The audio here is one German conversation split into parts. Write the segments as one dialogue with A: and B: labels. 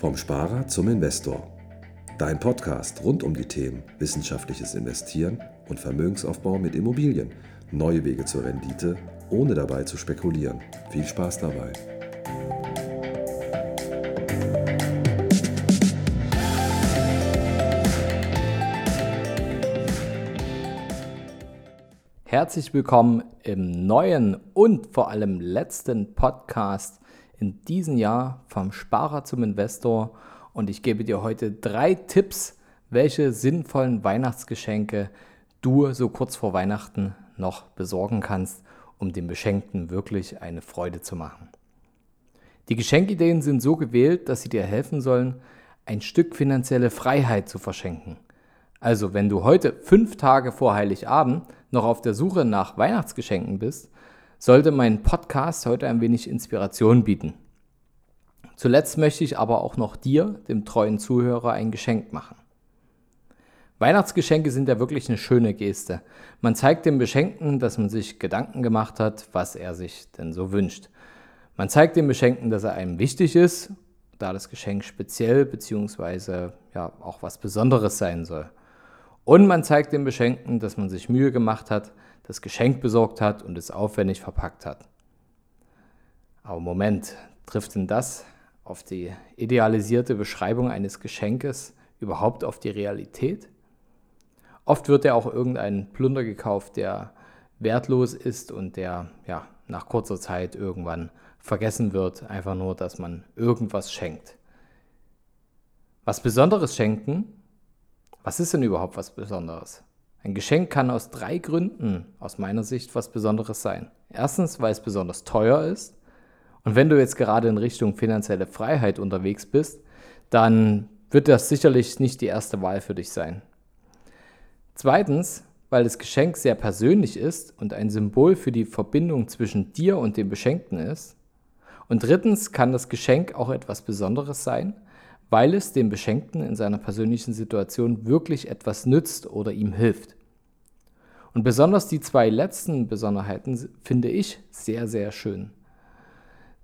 A: Vom Sparer zum Investor. Dein Podcast rund um die Themen wissenschaftliches Investieren und Vermögensaufbau mit Immobilien. Neue Wege zur Rendite, ohne dabei zu spekulieren. Viel Spaß dabei.
B: Herzlich willkommen im neuen und vor allem letzten Podcast in diesem Jahr vom Sparer zum Investor und ich gebe dir heute drei Tipps, welche sinnvollen Weihnachtsgeschenke du so kurz vor Weihnachten noch besorgen kannst, um dem Beschenkten wirklich eine Freude zu machen. Die Geschenkideen sind so gewählt, dass sie dir helfen sollen, ein Stück finanzielle Freiheit zu verschenken. Also wenn du heute fünf Tage vor Heiligabend noch auf der Suche nach Weihnachtsgeschenken bist, sollte mein Podcast heute ein wenig Inspiration bieten. Zuletzt möchte ich aber auch noch dir, dem treuen Zuhörer, ein Geschenk machen. Weihnachtsgeschenke sind ja wirklich eine schöne Geste. Man zeigt dem Beschenkten, dass man sich Gedanken gemacht hat, was er sich denn so wünscht. Man zeigt dem Beschenkten, dass er einem wichtig ist, da das Geschenk speziell bzw. ja auch was Besonderes sein soll. Und man zeigt dem Beschenkten, dass man sich Mühe gemacht hat, das Geschenk besorgt hat und es aufwendig verpackt hat. Aber Moment, trifft denn das auf die idealisierte Beschreibung eines Geschenkes überhaupt auf die Realität? Oft wird ja auch irgendein Plunder gekauft, der wertlos ist und der ja, nach kurzer Zeit irgendwann vergessen wird, einfach nur, dass man irgendwas schenkt. Was Besonderes schenken was ist denn überhaupt was Besonderes? Ein Geschenk kann aus drei Gründen aus meiner Sicht was Besonderes sein. Erstens, weil es besonders teuer ist. Und wenn du jetzt gerade in Richtung finanzielle Freiheit unterwegs bist, dann wird das sicherlich nicht die erste Wahl für dich sein. Zweitens, weil das Geschenk sehr persönlich ist und ein Symbol für die Verbindung zwischen dir und dem Beschenkten ist. Und drittens kann das Geschenk auch etwas Besonderes sein, weil es dem Beschenkten in seiner persönlichen Situation wirklich etwas nützt oder ihm hilft. Und besonders die zwei letzten Besonderheiten finde ich sehr, sehr schön.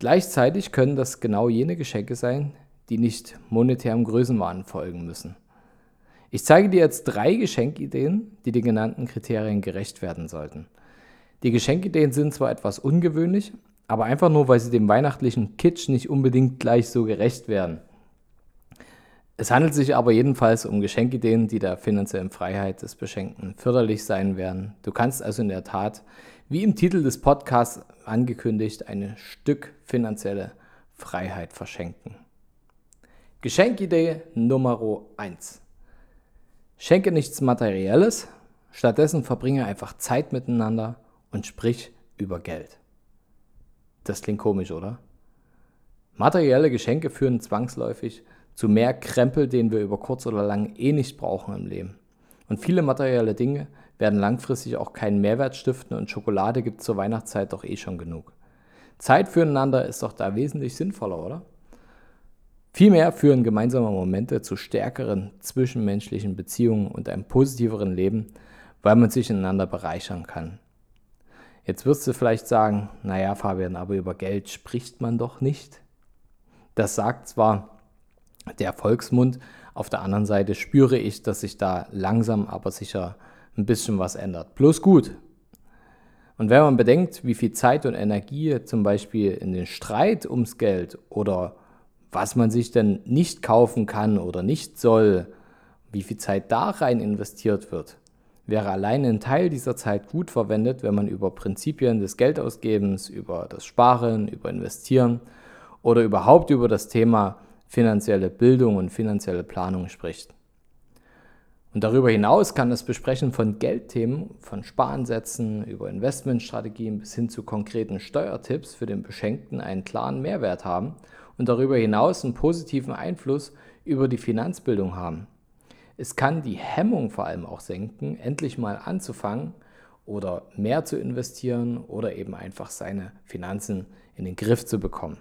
B: Gleichzeitig können das genau jene Geschenke sein, die nicht monetärem Größenwahn folgen müssen. Ich zeige dir jetzt drei Geschenkideen, die den genannten Kriterien gerecht werden sollten. Die Geschenkideen sind zwar etwas ungewöhnlich, aber einfach nur, weil sie dem weihnachtlichen Kitsch nicht unbedingt gleich so gerecht werden. Es handelt sich aber jedenfalls um Geschenkideen, die der finanziellen Freiheit des Beschenkten förderlich sein werden. Du kannst also in der Tat, wie im Titel des Podcasts angekündigt, ein Stück finanzielle Freiheit verschenken. Geschenkidee Nummer 1. Schenke nichts Materielles, stattdessen verbringe einfach Zeit miteinander und sprich über Geld. Das klingt komisch, oder? Materielle Geschenke führen zwangsläufig zu mehr Krempel, den wir über kurz oder lang eh nicht brauchen im Leben. Und viele materielle Dinge werden langfristig auch keinen Mehrwert stiften und Schokolade gibt zur Weihnachtszeit doch eh schon genug. Zeit füreinander ist doch da wesentlich sinnvoller, oder? Vielmehr führen gemeinsame Momente zu stärkeren zwischenmenschlichen Beziehungen und einem positiveren Leben, weil man sich ineinander bereichern kann. Jetzt wirst du vielleicht sagen, naja Fabian, aber über Geld spricht man doch nicht. Das sagt zwar der Volksmund. Auf der anderen Seite spüre ich, dass sich da langsam aber sicher ein bisschen was ändert. Bloß gut. Und wenn man bedenkt, wie viel Zeit und Energie zum Beispiel in den Streit ums Geld oder was man sich denn nicht kaufen kann oder nicht soll, wie viel Zeit da rein investiert wird, wäre allein ein Teil dieser Zeit gut verwendet, wenn man über Prinzipien des Geldausgebens, über das Sparen, über Investieren oder überhaupt über das Thema finanzielle Bildung und finanzielle Planung spricht. Und darüber hinaus kann das Besprechen von Geldthemen, von Sparansätzen über Investmentstrategien bis hin zu konkreten Steuertipps für den Beschenkten einen klaren Mehrwert haben und darüber hinaus einen positiven Einfluss über die Finanzbildung haben. Es kann die Hemmung vor allem auch senken, endlich mal anzufangen oder mehr zu investieren oder eben einfach seine Finanzen in den Griff zu bekommen.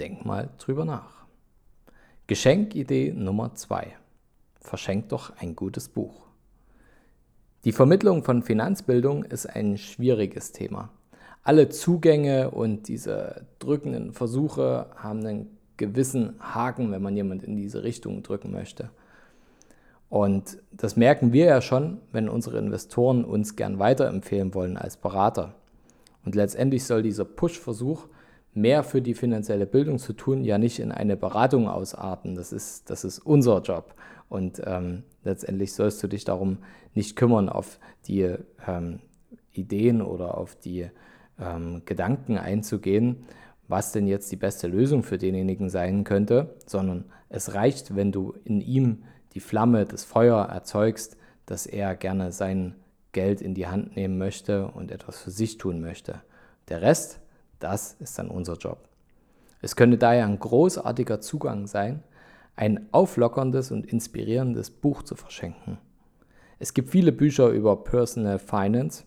B: Denk mal drüber nach. Geschenkidee Nummer 2. Verschenk doch ein gutes Buch. Die Vermittlung von Finanzbildung ist ein schwieriges Thema. Alle Zugänge und diese drückenden Versuche haben einen gewissen Haken, wenn man jemand in diese Richtung drücken möchte. Und das merken wir ja schon, wenn unsere Investoren uns gern weiterempfehlen wollen als Berater. Und letztendlich soll dieser Push-Versuch, mehr für die finanzielle Bildung zu tun, ja nicht in eine Beratung ausarten. Das ist, das ist unser Job. Und ähm, letztendlich sollst du dich darum nicht kümmern, auf die ähm, Ideen oder auf die ähm, Gedanken einzugehen, was denn jetzt die beste Lösung für denjenigen sein könnte, sondern es reicht, wenn du in ihm die Flamme, das Feuer erzeugst, dass er gerne sein Geld in die Hand nehmen möchte und etwas für sich tun möchte. Der Rest, das ist dann unser Job. Es könnte daher ein großartiger Zugang sein, ein auflockerndes und inspirierendes Buch zu verschenken. Es gibt viele Bücher über Personal Finance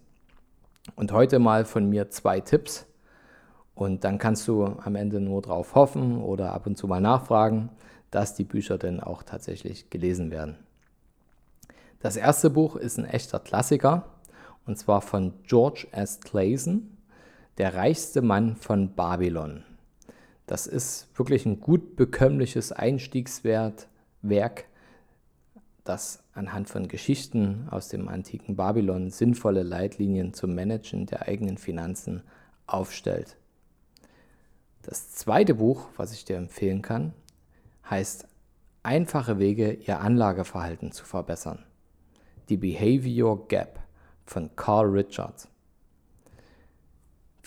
B: und heute mal von mir zwei Tipps. Und dann kannst du am Ende nur darauf hoffen oder ab und zu mal nachfragen, dass die Bücher denn auch tatsächlich gelesen werden. Das erste Buch ist ein echter Klassiker und zwar von George S. Clason, Der reichste Mann von Babylon. Das ist wirklich ein gut bekömmliches Einstiegswerk, das anhand von Geschichten aus dem antiken Babylon sinnvolle Leitlinien zum Managen der eigenen Finanzen aufstellt. Das zweite Buch, was ich dir empfehlen kann, heißt einfache Wege, Ihr Anlageverhalten zu verbessern. Die Behavior Gap von Carl Richards.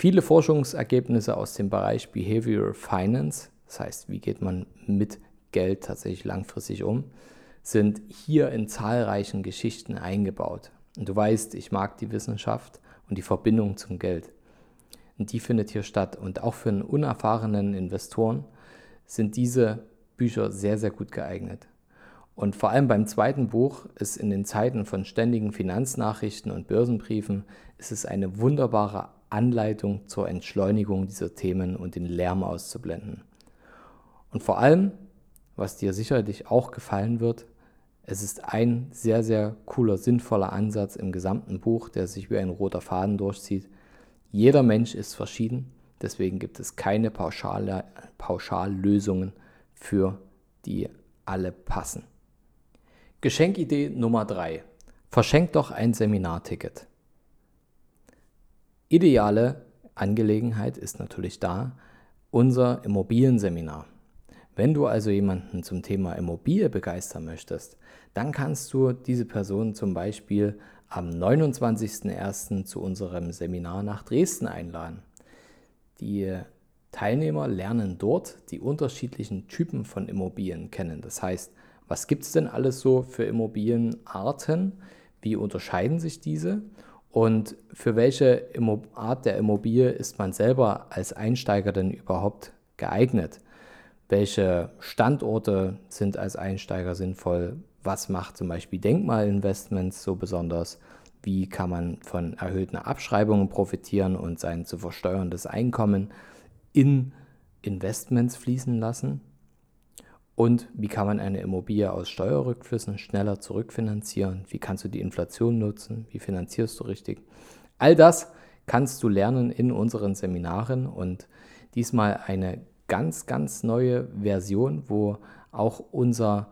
B: Viele Forschungsergebnisse aus dem Bereich Behavioral Finance, das heißt, wie geht man mit Geld tatsächlich langfristig um, sind hier in zahlreichen Geschichten eingebaut. Und du weißt, ich mag die Wissenschaft und die Verbindung zum Geld. Und die findet hier statt. Und auch für einen unerfahrenen Investoren sind diese Bücher sehr, sehr gut geeignet. Und vor allem beim zweiten Buch ist in den Zeiten von ständigen Finanznachrichten und Börsenbriefen ist es eine wunderbare Anleitung zur Entschleunigung dieser Themen und den Lärm auszublenden. Und vor allem, was dir sicherlich auch gefallen wird, es ist ein sehr, sehr cooler, sinnvoller Ansatz im gesamten Buch, der sich wie ein roter Faden durchzieht. Jeder Mensch ist verschieden, deswegen gibt es keine Pauschale, Pauschallösungen für die alle passen. Geschenkidee Nummer 3. Verschenk doch ein Seminarticket. Ideale Angelegenheit ist natürlich da unser Immobilienseminar. Wenn du also jemanden zum Thema Immobilie begeistern möchtest, dann kannst du diese Person zum Beispiel am 29.01. zu unserem Seminar nach Dresden einladen. Die Teilnehmer lernen dort die unterschiedlichen Typen von Immobilien kennen. Das heißt, was gibt es denn alles so für Immobilienarten? Wie unterscheiden sich diese? Und für welche Art der Immobilie ist man selber als Einsteiger denn überhaupt geeignet? Welche Standorte sind als Einsteiger sinnvoll? Was macht zum Beispiel Denkmalinvestments so besonders? Wie kann man von erhöhten Abschreibungen profitieren und sein zu versteuerndes Einkommen in Investments fließen lassen? Und wie kann man eine Immobilie aus Steuerrückflüssen schneller zurückfinanzieren? Wie kannst du die Inflation nutzen? Wie finanzierst du richtig? All das kannst du lernen in unseren Seminaren und diesmal eine ganz, ganz neue Version, wo auch unser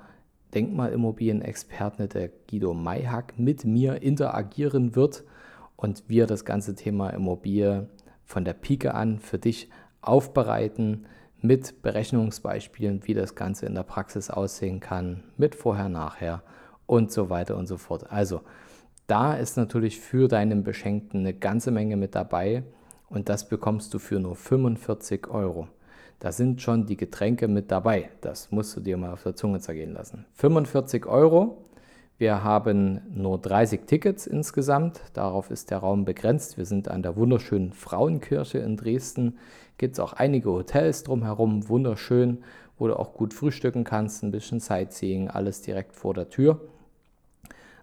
B: Denkmalimmobilienexperte, der Guido Mayhack, mit mir interagieren wird und wir das ganze Thema Immobilie von der Pike an für dich aufbereiten mit Berechnungsbeispielen, wie das Ganze in der Praxis aussehen kann, mit vorher, nachher und so weiter und so fort. Also da ist natürlich für deinen Beschenkten eine ganze Menge mit dabei und das bekommst du für nur 45 Euro. Da sind schon die Getränke mit dabei. Das musst du dir mal auf der Zunge zergehen lassen. 45 Euro wir haben nur 30 Tickets insgesamt. Darauf ist der Raum begrenzt. Wir sind an der wunderschönen Frauenkirche in Dresden. Gibt es auch einige Hotels drumherum, wunderschön, wo du auch gut frühstücken kannst, ein bisschen Sightseeing, alles direkt vor der Tür.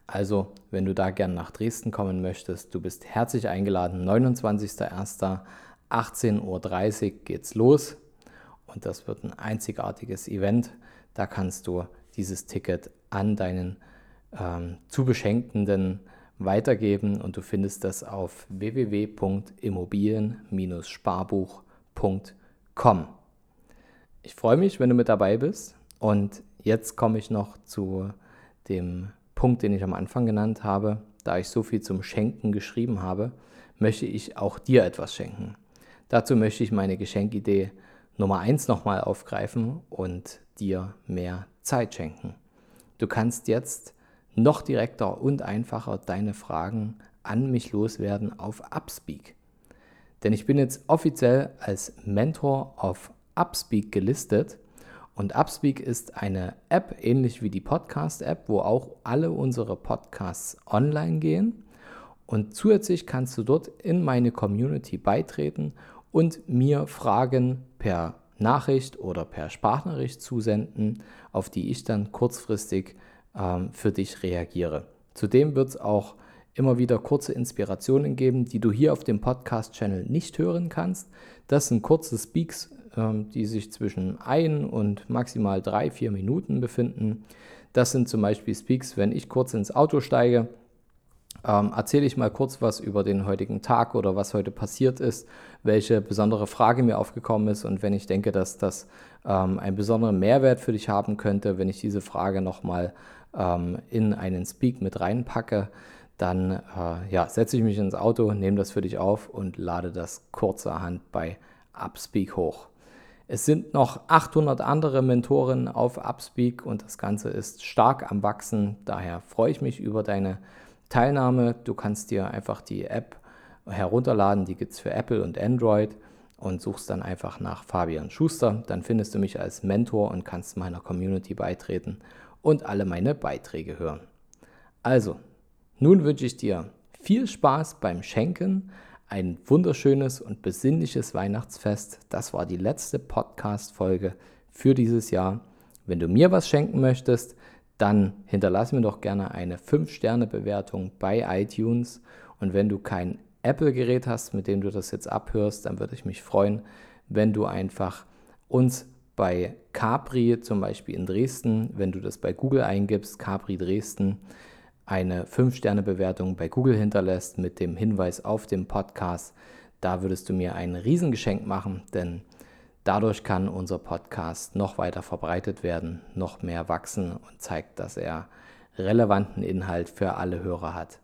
B: Also, wenn du da gern nach Dresden kommen möchtest, du bist herzlich eingeladen. 29.01. 18.30 Uhr geht's los und das wird ein einzigartiges Event. Da kannst du dieses Ticket an deinen ähm, zu Beschenkenden weitergeben und du findest das auf www.immobilien-sparbuch.com. Ich freue mich, wenn du mit dabei bist. Und jetzt komme ich noch zu dem Punkt, den ich am Anfang genannt habe. Da ich so viel zum Schenken geschrieben habe, möchte ich auch dir etwas schenken. Dazu möchte ich meine Geschenkidee Nummer 1 nochmal aufgreifen und dir mehr Zeit schenken. Du kannst jetzt noch direkter und einfacher deine Fragen an mich loswerden auf Upspeak. Denn ich bin jetzt offiziell als Mentor auf Upspeak gelistet. Und Upspeak ist eine App, ähnlich wie die Podcast-App, wo auch alle unsere Podcasts online gehen. Und zusätzlich kannst du dort in meine Community beitreten und mir Fragen per Nachricht oder per Sprachnachricht zusenden, auf die ich dann kurzfristig ähm, für dich reagiere. Zudem wird es auch immer wieder kurze Inspirationen geben, die du hier auf dem Podcast-Channel nicht hören kannst. Das sind kurze Speaks, ähm, die sich zwischen ein und maximal drei, vier Minuten befinden. Das sind zum Beispiel Speaks, wenn ich kurz ins Auto steige, ähm, erzähle ich mal kurz was über den heutigen Tag oder was heute passiert ist, welche besondere Frage mir aufgekommen ist und wenn ich denke, dass das ähm, einen besonderen Mehrwert für dich haben könnte, wenn ich diese Frage nochmal ähm, in einen Speak mit reinpacke, dann äh, ja, setze ich mich ins Auto, nehme das für dich auf und lade das kurzerhand bei Upspeak hoch. Es sind noch 800 andere Mentoren auf Upspeak und das Ganze ist stark am Wachsen. Daher freue ich mich über deine Teilnahme. Du kannst dir einfach die App herunterladen, die gibt es für Apple und Android und suchst dann einfach nach Fabian Schuster. Dann findest du mich als Mentor und kannst meiner Community beitreten und alle meine Beiträge hören. Also, nun wünsche ich dir viel Spaß beim Schenken, ein wunderschönes und besinnliches Weihnachtsfest. Das war die letzte Podcast-Folge für dieses Jahr. Wenn du mir was schenken möchtest, dann hinterlass mir doch gerne eine 5-Sterne-Bewertung bei iTunes. Und wenn du kein Apple-Gerät hast, mit dem du das jetzt abhörst, dann würde ich mich freuen, wenn du einfach uns bei Capri, zum Beispiel in Dresden, wenn du das bei Google eingibst, Capri Dresden, eine 5-Sterne-Bewertung bei Google hinterlässt mit dem Hinweis auf den Podcast. Da würdest du mir ein Riesengeschenk machen, denn dadurch kann unser Podcast noch weiter verbreitet werden, noch mehr wachsen und zeigt, dass er relevanten Inhalt für alle Hörer hat.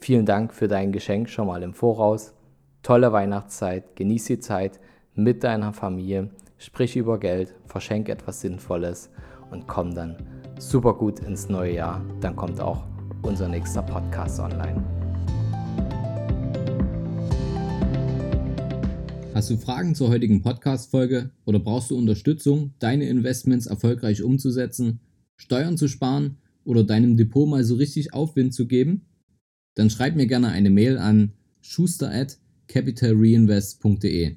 B: Vielen Dank für dein Geschenk schon mal im Voraus. Tolle Weihnachtszeit, genieß die Zeit mit deiner Familie sprich über Geld, verschenke etwas Sinnvolles und komm dann super gut ins neue Jahr. Dann kommt auch unser nächster Podcast online.
C: Hast du Fragen zur heutigen Podcast-Folge oder brauchst du Unterstützung, deine Investments erfolgreich umzusetzen, Steuern zu sparen oder deinem Depot mal so richtig Aufwind zu geben? Dann schreib mir gerne eine Mail an schuster at capitalreinvest.de.